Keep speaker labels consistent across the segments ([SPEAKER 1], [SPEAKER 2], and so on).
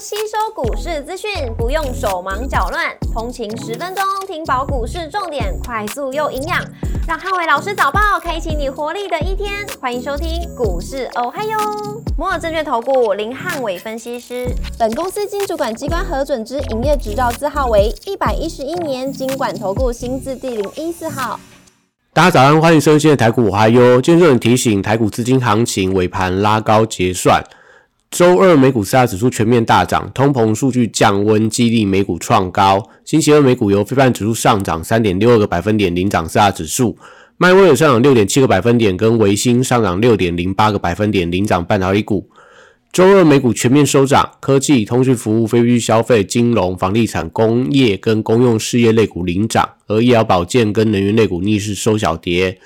[SPEAKER 1] 吸收股市资讯，不用手忙脚乱，通勤十分钟听饱股市重点，快速又营养，让汉伟老师早报开启你活力的一天。欢迎收听股市哦嗨哟，摩尔证券投顾林汉伟分析师，本公司经主管机关核准之营业执照字号为一百一十一年经管投顾新字第零一四号。
[SPEAKER 2] 大家早上，欢迎收听台股我嗨哟。今天热点提醒：台股资金行情尾盘拉高结算。周二美股四大指数全面大涨，通膨数据降温，激励美股创高。星期二美股由非半指数上涨三点六二个百分点领涨四大指数，迈威尔上涨六点七个百分点，跟维新上涨六点零八个百分点领涨半导体股。周二美股全面收涨，科技、通讯服务、非必需消费、金融、房地产、工业跟公用事业类股领涨，而医疗保健跟能源类股逆势收小跌。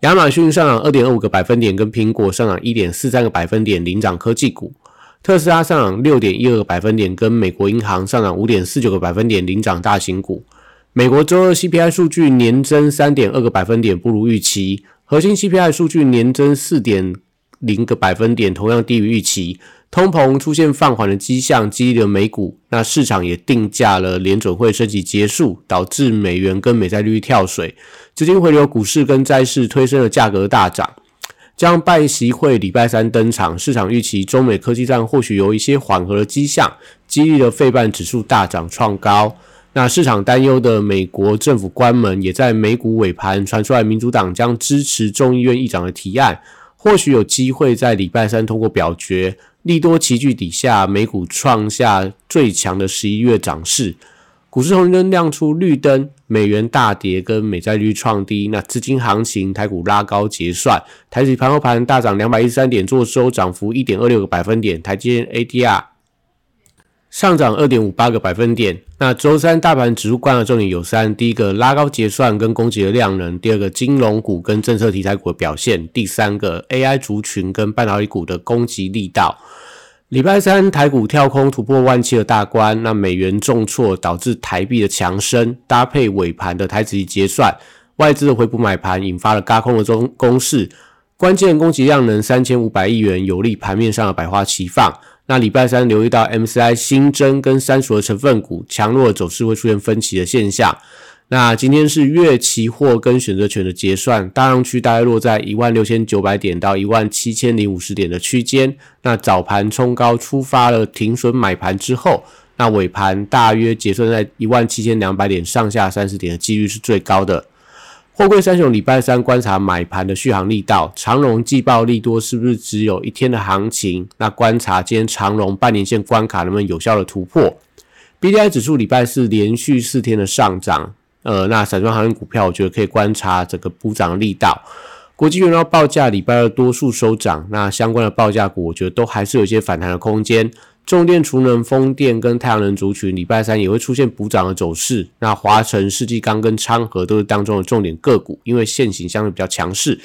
[SPEAKER 2] 亚马逊上涨二点二五个百分点，跟苹果上涨一点四三个百分点领涨科技股。特斯拉上涨六点一二个百分点，跟美国银行上涨五点四九个百分点领涨大型股。美国周二 CPI 数据年增三点二个百分点，不如预期。核心 CPI 数据年增四点零个百分点，同样低于预期。通膨出现放缓的迹象，激励了美股。那市场也定价了联准会升级结束，导致美元跟美债利率跳水，资金回流，股市跟债市推升了价格大涨。将拜席会礼拜三登场，市场预期中美科技战或许有一些缓和的迹象，激励了费半指数大涨创高。那市场担忧的美国政府关门，也在美股尾盘传出来，民主党将支持众议院议长的提案，或许有机会在礼拜三通过表决。利多齐聚底下，美股创下最强的十一月涨势。股市红灯亮出绿灯，美元大跌跟美债率创低，那资金行情台股拉高结算，台指盘后盘大涨两百一十三点，做收涨幅一点二六个百分点，台积电 ADR 上涨二点五八个百分点。那周三大盘指数观察重点有三：第一个拉高结算跟攻击的量能；第二个金融股跟政策题材股的表现；第三个 AI 族群跟半导体股的攻击力道。礼拜三台股跳空突破万七的大关，那美元重挫导致台币的强升，搭配尾盘的台子结算，外资的回补买盘引发了高空的中攻势，关键供给量能三千五百亿元，有利盘面上的百花齐放。那礼拜三留意到 MCI 新增跟三属的成分股强弱的走势会出现分歧的现象。那今天是月期货跟选择权的结算，大量区大概落在一万六千九百点到一万七千零五十点的区间。那早盘冲高出发了停损买盘之后，那尾盘大约结算在一万七千两百点上下三十点的几率是最高的。货柜三雄礼拜三观察买盘的续航力道，长荣季报利多是不是只有一天的行情？那观察今天长荣半年线关卡能不能有效的突破？B D I 指数礼拜四连续四天的上涨。呃，那散装航运股票，我觉得可以观察整个补涨力道。国际原料报价礼拜二多数收涨，那相关的报价股，我觉得都还是有一些反弹的空间。重电、储能、风电跟太阳能族群，礼拜三也会出现补涨的走势。那华晨、世纪钢跟昌河都是当中的重点个股，因为现行相对比较强势。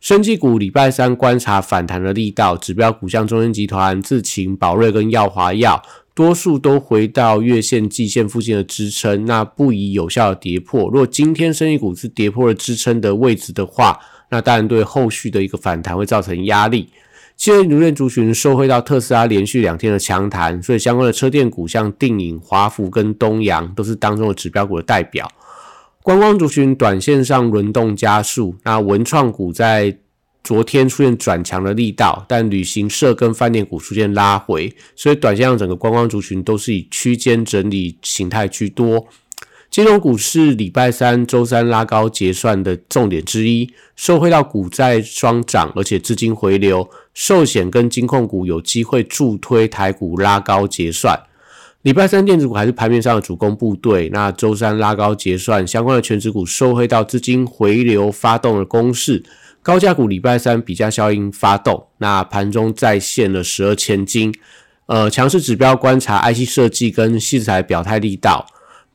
[SPEAKER 2] 生技股礼拜三观察反弹的力道，指标股像中芯集团、智勤、宝瑞跟耀华药。多数都回到月线、季线附近的支撑，那不宜有效的跌破。如果今天生意股是跌破了支撑的位置的话，那当然对后续的一个反弹会造成压力。汽车零件族群受惠到特斯拉连续两天的强弹，所以相关的车电股像定影、华福跟东阳都是当中的指标股的代表。观光族群短线上轮动加速，那文创股在。昨天出现转强的力道，但旅行社跟饭店股出现拉回，所以短线上整个观光族群都是以区间整理形态居多。金融股是礼拜三、周三拉高结算的重点之一，受惠到股债双涨，而且资金回流，寿险跟金控股有机会助推台股拉高结算。礼拜三电子股还是盘面上的主攻部队，那周三拉高结算，相关的全指股受惠到资金回流发动的攻势。高价股礼拜三比价效应发动，那盘中再现了十二千金。呃，强势指标观察 IC 设计跟细材表态力道，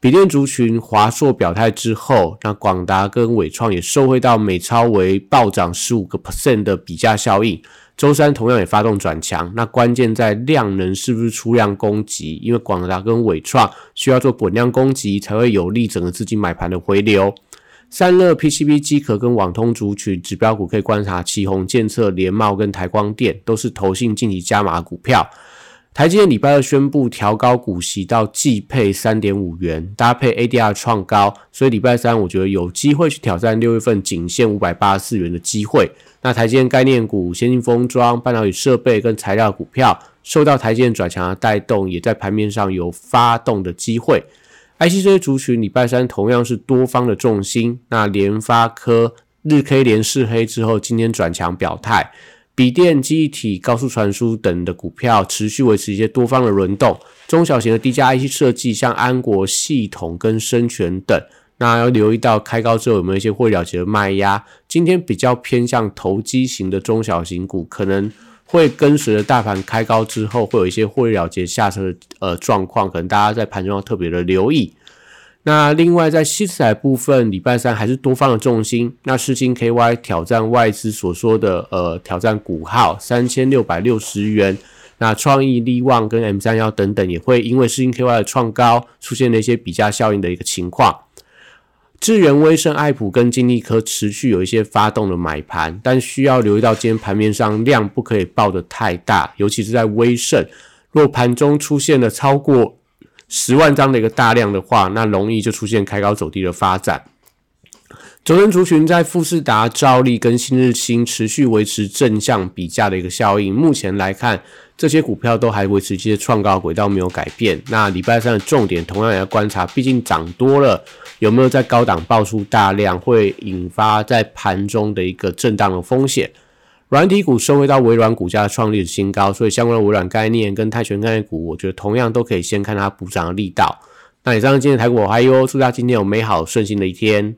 [SPEAKER 2] 笔电族群华硕表态之后，那广达跟伟创也受惠到美超为暴涨十五个 percent 的比价效应。周三同样也发动转强，那关键在量能是不是出量攻击？因为广达跟伟创需要做滚量攻击，才会有利整个资金买盘的回流。散热 PCB 机壳跟网通族群指标股可以观察，旗宏、建测、联茂跟台光电都是投信近期加码股票。台积电礼拜二宣布调高股息到季配三点五元，搭配 ADR 创高，所以礼拜三我觉得有机会去挑战六月份仅限五百八十四元的机会。那台积电概念股、先进封装、半导体设备跟材料股票，受到台积电转强的带动，也在盘面上有发动的机会。IC 这些族群礼拜三同样是多方的重心。那联发科日 K 连四黑之后，今天转强表态。笔电、记忆体、高速传输等的股票持续维持一些多方的轮动，中小型的低价 IC 设计，像安国系统跟深全等，那要留意到开高之后有没有一些会了结的卖压。今天比较偏向投机型的中小型股，可能会跟随着大盘开高之后，会有一些会了结下车的呃状况，可能大家在盘中要特别的留意。那另外在西材部分，礼拜三还是多方的重心。那世金 KY 挑战外资所说的呃挑战股号三千六百六十元。那创意力旺跟 M 三幺等等也会因为世金 KY 的创高，出现了一些比价效应的一个情况。智源威盛、爱普跟金利科持续有一些发动的买盘，但需要留意到今天盘面上量不可以爆得太大，尤其是在威盛，若盘中出现了超过。十万张的一个大量的话，那容易就出现开高走低的发展。昨天族群在富士达、兆利跟新日新持续维持正向比价的一个效应。目前来看，这些股票都还维持一些创高轨道没有改变。那礼拜三的重点同样也要观察，毕竟涨多了，有没有在高档爆出大量，会引发在盘中的一个震荡的风险。软体股收回到微软股价创立的新高，所以相关的微软概念跟泰拳概念股，我觉得同样都可以先看它补涨的力道。那以上今天的台股我还有，祝大家今天有美好顺心的一天。